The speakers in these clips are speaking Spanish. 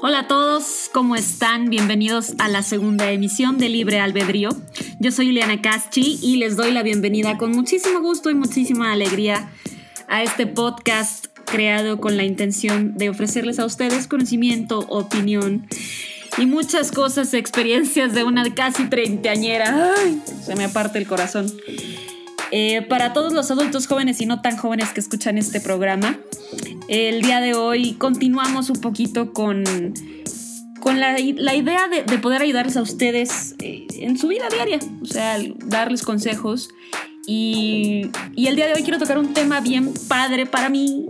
Hola a todos, ¿cómo están? Bienvenidos a la segunda emisión de Libre Albedrío. Yo soy Juliana Caschi y les doy la bienvenida con muchísimo gusto y muchísima alegría a este podcast creado con la intención de ofrecerles a ustedes conocimiento, opinión y muchas cosas, experiencias de una casi treintañera. Ay, se me aparte el corazón. Eh, para todos los adultos jóvenes y no tan jóvenes que escuchan este programa, el día de hoy continuamos un poquito con, con la, idea de, poder ayudarles a ustedes eh, en su vida diaria, o sea, darles consejos. Y, y, el día de hoy quiero tocar un tema bien padre para mí,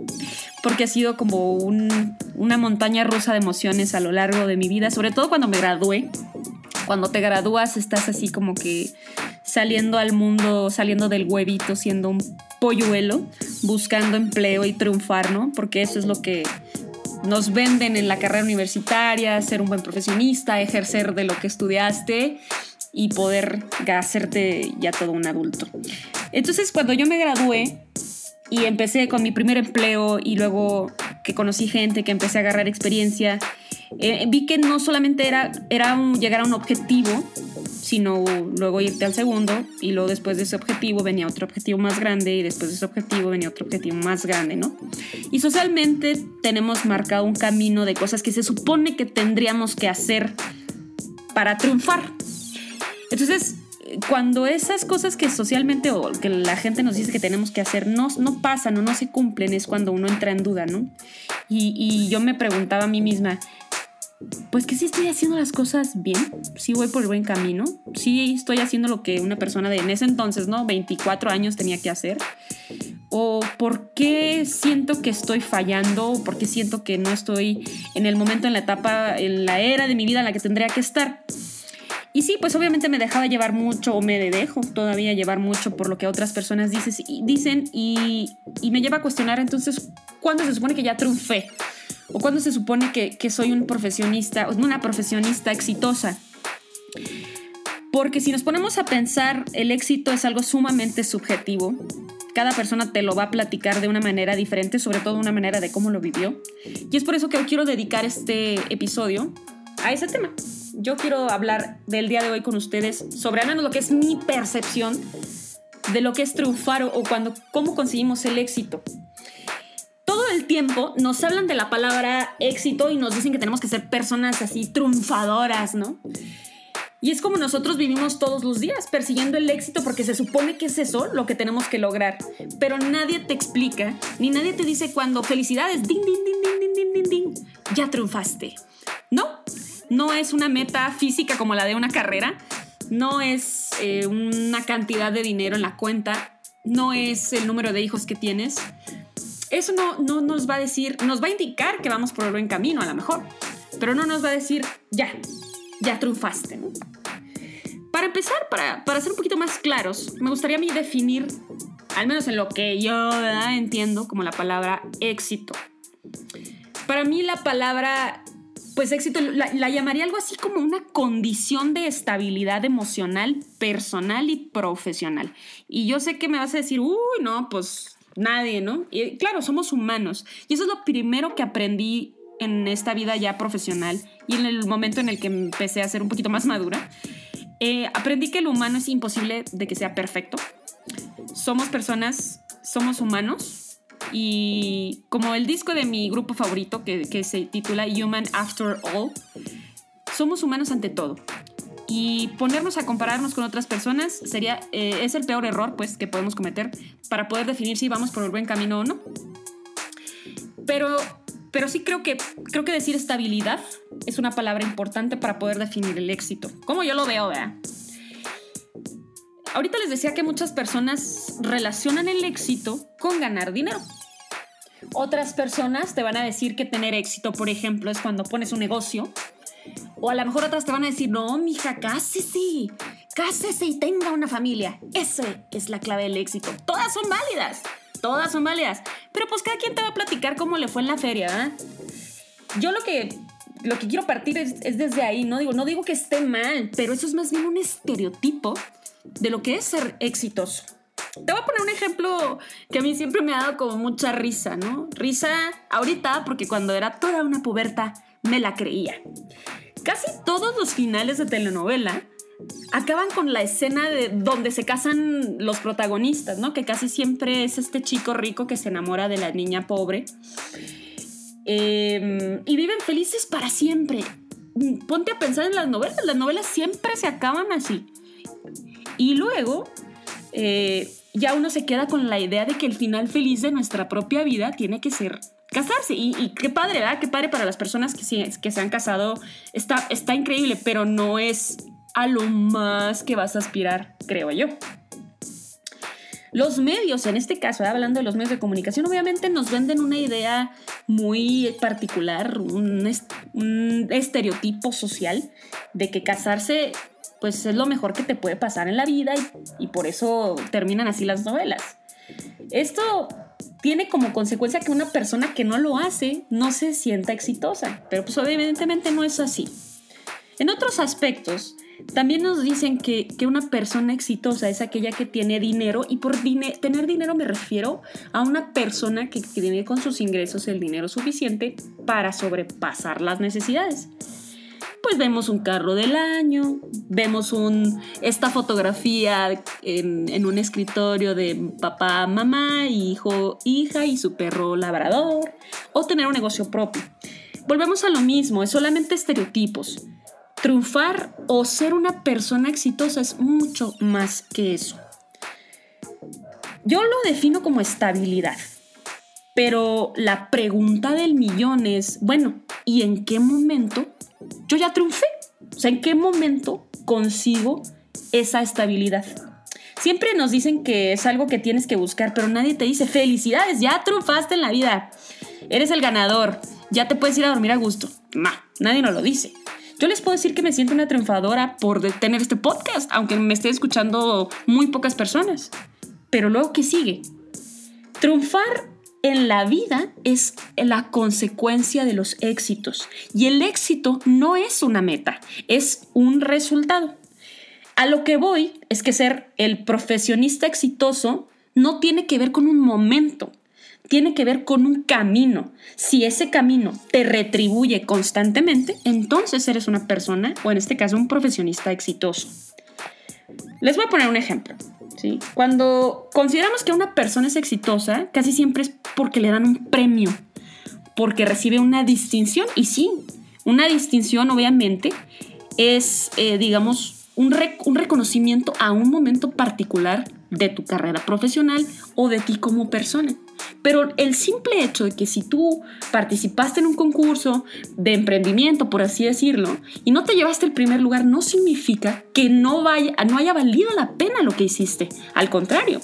porque ha sido como una montaña rusa de emociones a lo largo de mi vida, sobre todo cuando me gradué. Cuando te gradúas estás así como que saliendo al mundo, saliendo del huevito, siendo un polluelo, buscando empleo y triunfar, ¿no? Porque eso es lo que nos venden en la carrera universitaria, ser un buen profesionista, ejercer de lo que estudiaste y poder hacerte ya todo un adulto. Entonces, cuando yo me gradué y empecé con mi primer empleo y luego que conocí gente, que empecé a agarrar experiencia, eh, vi que no solamente era, era llegar a un objetivo, sino luego irte al segundo y luego después de ese objetivo venía otro objetivo más grande y después de ese objetivo venía otro objetivo más grande, ¿no? Y socialmente tenemos marcado un camino de cosas que se supone que tendríamos que hacer para triunfar. Entonces, cuando esas cosas que socialmente o que la gente nos dice que tenemos que hacer no, no pasan o no se cumplen, es cuando uno entra en duda, ¿no? Y, y yo me preguntaba a mí misma, pues que sí estoy haciendo las cosas bien, sí voy por el buen camino, sí estoy haciendo lo que una persona de en ese entonces, ¿no? 24 años tenía que hacer. O por qué siento que estoy fallando, o por qué siento que no estoy en el momento, en la etapa, en la era de mi vida en la que tendría que estar. Y sí, pues obviamente me dejaba llevar mucho, o me dejo todavía llevar mucho por lo que otras personas dicen y, y me lleva a cuestionar entonces, ¿cuándo se supone que ya triunfé? O cuando se supone que, soy un profesionista, una profesionista exitosa. Porque si nos ponemos a pensar, el éxito es algo sumamente subjetivo. Cada persona te lo va a platicar de una manera diferente, sobre todo una manera de cómo lo vivió. Y es por eso que hoy quiero dedicar este episodio a ese tema. Yo quiero hablar del día de hoy con ustedes sobre al menos lo que es mi percepción de lo que es triunfar o, cuando cómo conseguimos el éxito tiempo nos hablan de la palabra éxito y nos dicen que tenemos que ser personas así triunfadoras, ¿no? Y es como nosotros vivimos todos los días persiguiendo el éxito porque se supone que es eso lo que tenemos que lograr. Pero nadie te explica, ni nadie te dice cuando felicidades, ding, ding, ding, ding, ding, ding, ding, ding, ya triunfaste. No, no es una meta física como la de una carrera, no es eh, una cantidad de dinero en la cuenta, no es el número de hijos que tienes, eso no, no nos va a decir, nos va a indicar que vamos por el buen camino a lo mejor, pero no nos va a decir, ya, ya triunfaste. Para empezar, para, para, ser un poquito más claros, me gustaría a mí definir, al menos en lo que yo entiendo como la palabra éxito. Para mí la palabra, pues éxito, la, la llamaría algo así como una condición de estabilidad emocional, personal y profesional. Y yo sé que me vas a decir, uy, no, pues Nadie, ¿no? Y claro, somos humanos. Y eso es lo primero que aprendí en esta vida ya profesional y en el momento en el que empecé a ser un poquito más madura. Eh, aprendí que el humano es imposible de que sea perfecto. Somos personas, somos humanos. Y como el disco de mi grupo favorito que, que se titula Human After All, somos humanos ante todo y ponernos a compararnos con otras personas sería eh, es el peor error pues que podemos cometer para poder definir si vamos por el buen camino o no pero pero sí creo que creo que decir estabilidad es una palabra importante para poder definir el éxito como yo lo veo ¿verdad? ahorita les decía que muchas personas relacionan el éxito con ganar dinero otras personas te van a decir que tener éxito, por ejemplo, es cuando pones un negocio o a lo mejor otras te van a decir, no, mija, cásese, cásese y tenga una familia. Esa es la clave del éxito. Todas son válidas, todas son válidas. Pero pues cada quien te va a platicar cómo le fue en la feria, ¿eh? Yo lo que, lo que quiero partir es, es, desde ahí, no digo, no digo que esté mal, pero eso es más bien un estereotipo de lo que es ser exitoso. Te voy a poner un ejemplo que a mí siempre me ha dado como mucha risa, ¿no? Risa ahorita porque cuando era toda una puberta me la creía. Casi todos los finales de telenovela acaban con la escena de donde se casan los protagonistas, ¿no? Que casi siempre es este chico rico que se enamora de la niña pobre. Em, y viven felices para siempre. Ponte a pensar en las novelas. Las novelas siempre se acaban así. Y luego, eh, ya uno se queda con la idea de que el final feliz de nuestra propia vida tiene que ser casarse. Y, qué padre, ¿verdad? Qué padre para las personas que, que se han casado. Está, está increíble, pero no es a lo más que vas a aspirar, creo yo. Los medios, en este caso, hablando de los medios de comunicación, obviamente nos venden una idea muy particular, un, estereotipo social de que casarse pues es lo mejor que te puede pasar en la vida y, y por eso terminan así las novelas. Esto tiene como consecuencia que una persona que no lo hace no se sienta exitosa, pero pues evidentemente no es así. En otros aspectos, también nos dicen que, una persona exitosa es aquella que tiene dinero y por tener dinero me refiero a una persona que, tiene con sus ingresos el dinero suficiente para sobrepasar las necesidades pues vemos un carro del año, vemos un, esta fotografía en, en, un escritorio de papá, mamá, hijo, hija y su perro labrador, o tener un negocio propio. Volvemos a lo mismo, es solamente estereotipos. Triunfar o ser una persona exitosa es mucho más que eso. Yo lo defino como estabilidad, pero la pregunta del millón es, bueno, ¿y en qué momento yo ya triunfé? O sea, ¿en qué momento consigo esa estabilidad? Siempre nos dicen que es algo que tienes que buscar, pero nadie te dice, felicidades, ya triunfaste en la vida, eres el ganador, ya te puedes ir a dormir a gusto. No, nadie nos lo dice. Yo les puedo decir que me siento una triunfadora por tener este podcast, aunque me esté escuchando muy pocas personas. Pero luego, ¿qué sigue? Triunfar en la vida es la consecuencia de los éxitos. Y el éxito no es una meta, es un resultado. A lo que voy es que ser el profesionista exitoso no tiene que ver con un momento, tiene que ver con un camino. Si ese camino te retribuye constantemente, entonces eres una persona, o en este caso un profesionista exitoso. Les voy a poner un ejemplo. Cuando consideramos que una persona es exitosa, casi siempre es porque le dan un premio, porque recibe una distinción. Y sí, una distinción obviamente es, eh, digamos, un, un reconocimiento a un momento particular de tu carrera profesional o de ti como persona. Pero el simple hecho de que si tú participaste en un concurso de emprendimiento, por así decirlo, y no te llevaste el primer lugar, no significa que no, vaya, no haya valido la pena lo que hiciste. Al contrario,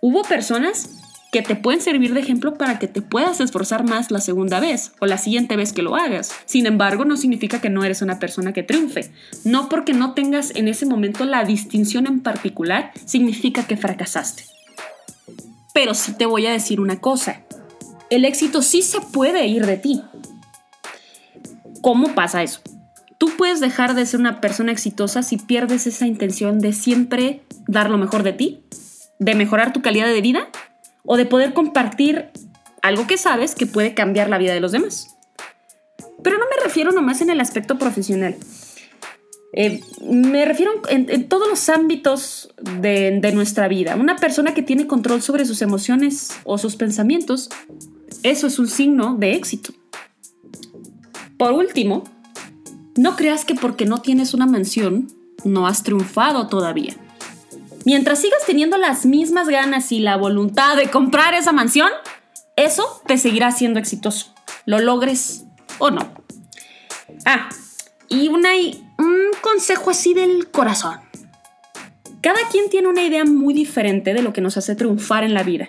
hubo personas que te pueden servir de ejemplo para que te puedas esforzar más la segunda vez o la siguiente vez que lo hagas. Sin embargo, no significa que no eres una persona que triunfe. No porque no tengas en ese momento la distinción en particular, significa que fracasaste. Pero sí te voy a decir una cosa. El éxito sí se puede ir de ti. ¿Cómo pasa eso? Tú puedes dejar de ser una persona exitosa si pierdes esa intención de siempre dar lo mejor de ti, de mejorar tu calidad de vida o de poder compartir algo que sabes que puede cambiar la vida de los demás. Pero no me refiero nomás en el aspecto profesional. Eh, me refiero en, todos los ámbitos de, de, nuestra vida. Una persona que tiene control sobre sus emociones o sus pensamientos, eso es un signo de éxito. Por último, no creas que porque no tienes una mansión, no has triunfado todavía. Mientras sigas teniendo las mismas ganas y la voluntad de comprar esa mansión, eso te seguirá siendo exitoso, lo logres o no. Ah, y una, un consejo así del corazón. Cada quien tiene una idea muy diferente de lo que nos hace triunfar en la vida.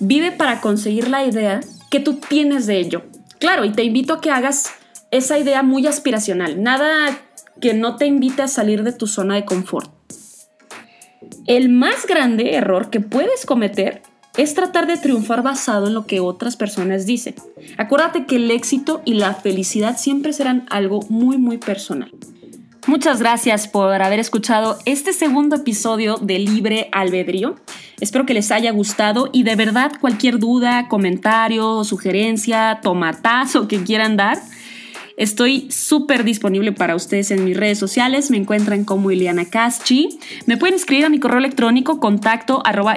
Vive para conseguir la idea que tú tienes de ello. Claro, y te invito a que hagas esa idea muy aspiracional. Nada que no te invite a salir de tu zona de confort. El más grande error que puedes cometer es tratar de triunfar basado en lo que otras personas dicen. Acuérdate que el éxito y la felicidad siempre serán algo muy muy personal. Muchas gracias por haber escuchado este segundo episodio de Libre Albedrío. Espero que les haya gustado y de verdad cualquier duda, comentario, sugerencia, tomatazo que quieran dar, Estoy súper disponible para ustedes en mis redes sociales. Me encuentran como Ileana Caschi. Me pueden escribir a mi correo electrónico contacto arroba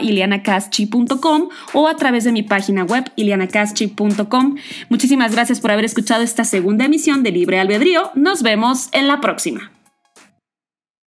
o a través de mi página web ilianacaschi.com. Muchísimas gracias por haber escuchado esta segunda emisión de Libre Albedrío. Nos vemos en la próxima.